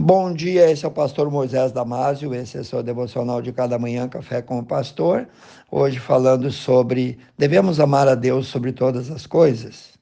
Bom dia, esse é o pastor Moisés Damásio, esse é o seu devocional de cada manhã, Café com o Pastor. Hoje falando sobre devemos amar a Deus sobre todas as coisas.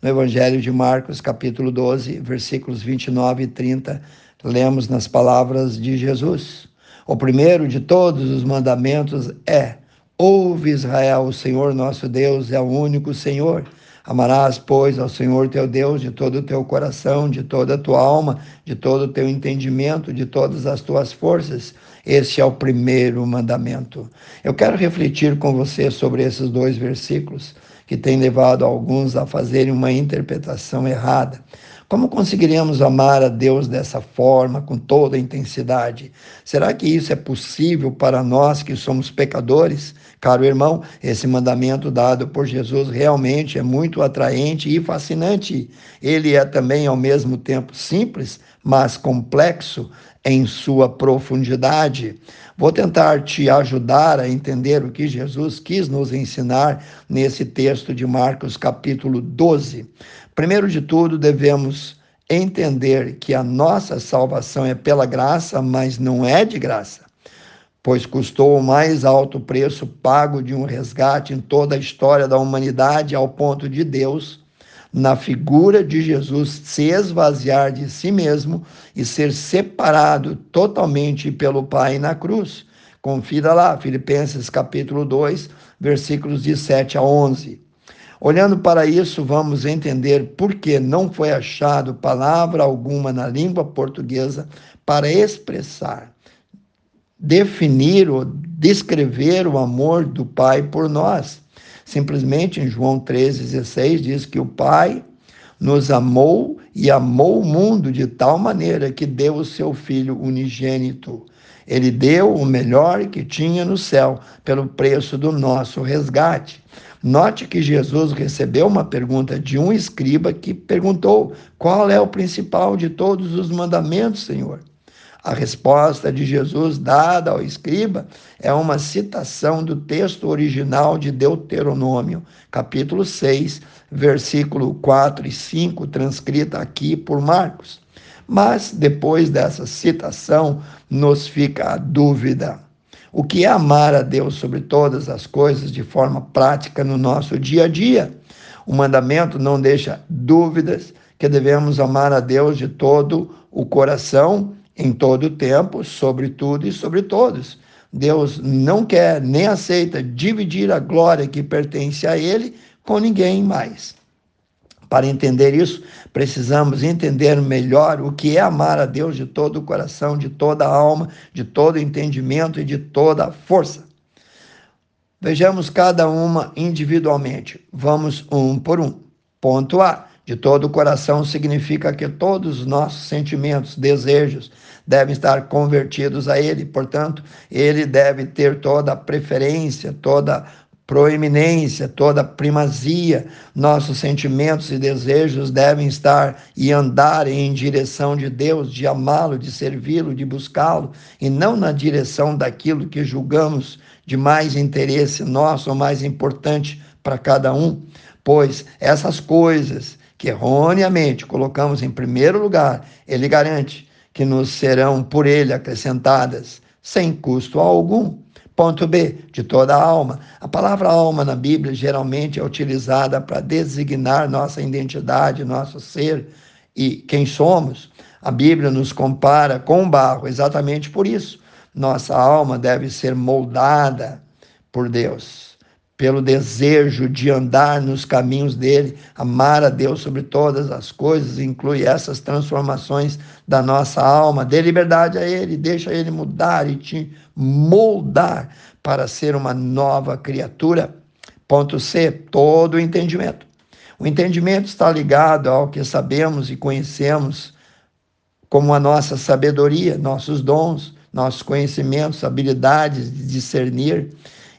No Evangelho de Marcos, capítulo 12, versículos 29 e 30, lemos nas palavras de Jesus. O primeiro de todos os mandamentos é: Ouve Israel, o Senhor nosso Deus é o único Senhor. Amarás, pois, ao Senhor teu Deus de todo o teu coração, de toda a tua alma, de todo o teu entendimento, de todas as tuas forças. Este é o primeiro mandamento. Eu quero refletir com você sobre esses dois versículos que têm levado alguns a fazerem uma interpretação errada. Como conseguiremos amar a Deus dessa forma, com toda a intensidade? Será que isso é possível para nós que somos pecadores? Caro irmão, esse mandamento dado por Jesus realmente é muito atraente e fascinante. Ele é também, ao mesmo tempo, simples, mas complexo em sua profundidade. Vou tentar te ajudar a entender o que Jesus quis nos ensinar nesse texto de Marcos, capítulo 12. Primeiro de tudo, devemos entender que a nossa salvação é pela graça, mas não é de graça, pois custou o mais alto preço pago de um resgate em toda a história da humanidade, ao ponto de Deus, na figura de Jesus, se esvaziar de si mesmo e ser separado totalmente pelo Pai na cruz. Confira lá, Filipenses capítulo 2, versículos de 7 a 11. Olhando para isso, vamos entender por que não foi achado palavra alguma na língua portuguesa para expressar, definir ou descrever o amor do Pai por nós. Simplesmente em João 3,16 diz que o Pai nos amou e amou o mundo de tal maneira que deu o seu Filho unigênito. Ele deu o melhor que tinha no céu pelo preço do nosso resgate. Note que Jesus recebeu uma pergunta de um escriba que perguntou: Qual é o principal de todos os mandamentos, Senhor? A resposta de Jesus dada ao escriba é uma citação do texto original de Deuteronômio, capítulo 6, versículo 4 e 5, transcrita aqui por Marcos. Mas depois dessa citação, nos fica a dúvida. O que é amar a Deus sobre todas as coisas de forma prática no nosso dia a dia? O mandamento não deixa dúvidas que devemos amar a Deus de todo o coração, em todo o tempo, sobre tudo e sobre todos. Deus não quer nem aceita dividir a glória que pertence a Ele com ninguém mais. Para entender isso, precisamos entender melhor o que é amar a Deus de todo o coração, de toda a alma, de todo o entendimento e de toda a força. Vejamos cada uma individualmente. Vamos um por um. Ponto A. De todo o coração significa que todos os nossos sentimentos, desejos devem estar convertidos a Ele, portanto, Ele deve ter toda a preferência, toda proeminência, toda primazia. Nossos sentimentos e desejos devem estar e andar em direção de Deus, de amá-lo, de servi-lo, de buscá-lo, e não na direção daquilo que julgamos de mais interesse nosso ou mais importante para cada um. Pois essas coisas que erroneamente colocamos em primeiro lugar, ele garante que nos serão por ele acrescentadas sem custo algum. Ponto B, de toda a alma. A palavra alma na Bíblia geralmente é utilizada para designar nossa identidade, nosso ser e quem somos. A Bíblia nos compara com o barro, exatamente por isso. Nossa alma deve ser moldada por Deus pelo desejo de andar nos caminhos dele, amar a Deus sobre todas as coisas, inclui essas transformações da nossa alma, dê liberdade a ele, deixa ele mudar e te moldar para ser uma nova criatura. Ponto C, todo o entendimento. O entendimento está ligado ao que sabemos e conhecemos como a nossa sabedoria, nossos dons, nossos conhecimentos, habilidades de discernir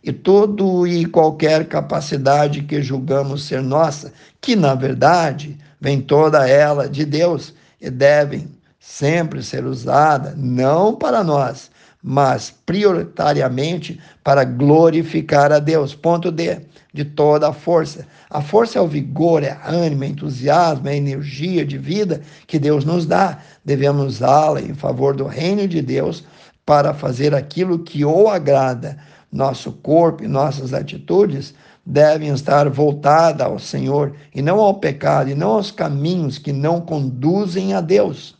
e todo e qualquer capacidade que julgamos ser nossa, que na verdade vem toda ela de Deus e devem sempre ser usada não para nós, mas prioritariamente para glorificar a Deus. Ponto D. De toda a força. A força é o vigor, é ânimo, é entusiasmo, é energia de vida que Deus nos dá. Devemos usá-la em favor do reino de Deus para fazer aquilo que o agrada. Nosso corpo e nossas atitudes devem estar voltadas ao Senhor e não ao pecado e não aos caminhos que não conduzem a Deus.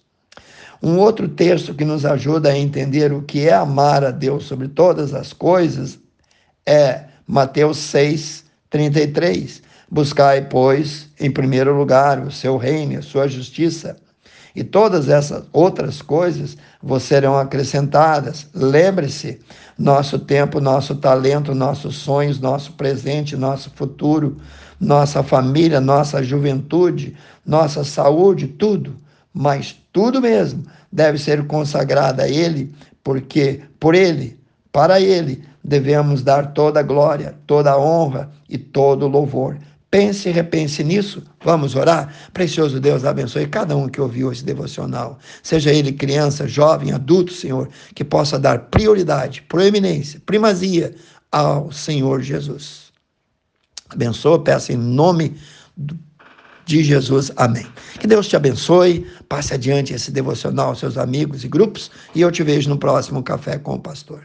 Um outro texto que nos ajuda a entender o que é amar a Deus sobre todas as coisas é Mateus 6, 33. Buscai, pois, em primeiro lugar o seu reino, a sua justiça, e todas essas outras coisas vos serão acrescentadas. Lembre-se, nosso tempo, nosso talento, nossos sonhos, nosso presente, nosso futuro, nossa família, nossa juventude, nossa saúde, tudo mas tudo mesmo deve ser consagrado a Ele, porque por Ele, para Ele, devemos dar toda a glória, toda a honra e todo o louvor. Pense e repense nisso. Vamos orar? Precioso Deus, abençoe cada um que ouviu esse devocional. Seja ele criança, jovem, adulto, Senhor, que possa dar prioridade, proeminência, primazia ao Senhor Jesus. Abençoa, peço em nome de Jesus. Amém. Que Deus te abençoe, passe adiante esse devocional aos seus amigos e grupos e eu te vejo no próximo Café com o Pastor.